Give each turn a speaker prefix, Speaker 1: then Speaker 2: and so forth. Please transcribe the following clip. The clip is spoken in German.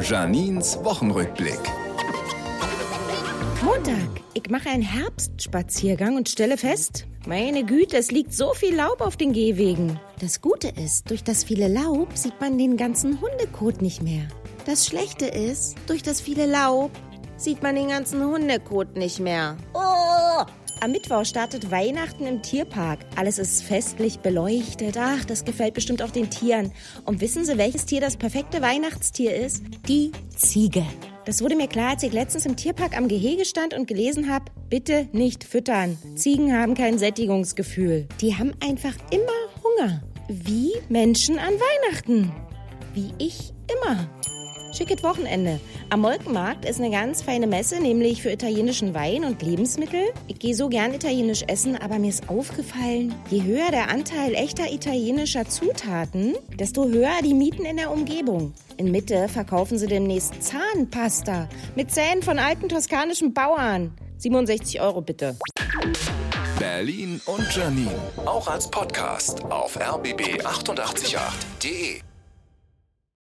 Speaker 1: Janins Wochenrückblick.
Speaker 2: Montag. Ich mache einen Herbstspaziergang und stelle fest, meine Güte, es liegt so viel Laub auf den Gehwegen. Das Gute ist, durch das viele Laub sieht man den ganzen Hundekot nicht mehr. Das Schlechte ist, durch das viele Laub sieht man den ganzen Hundekot nicht mehr. Oh! Am Mittwoch startet Weihnachten im Tierpark. Alles ist festlich beleuchtet. Ach, das gefällt bestimmt auch den Tieren. Und wissen Sie, welches Tier das perfekte Weihnachtstier ist? Die Ziege. Das wurde mir klar, als ich letztens im Tierpark am Gehege stand und gelesen habe, bitte nicht füttern. Ziegen haben kein Sättigungsgefühl. Die haben einfach immer Hunger. Wie Menschen an Weihnachten. Wie ich immer. Schickes Wochenende. Am Molkenmarkt ist eine ganz feine Messe, nämlich für italienischen Wein und Lebensmittel. Ich gehe so gern italienisch essen, aber mir ist aufgefallen, je höher der Anteil echter italienischer Zutaten, desto höher die Mieten in der Umgebung. In Mitte verkaufen sie demnächst Zahnpasta mit Zähnen von alten toskanischen Bauern. 67 Euro bitte.
Speaker 1: Berlin und Janine. Auch als Podcast auf rbb888.de.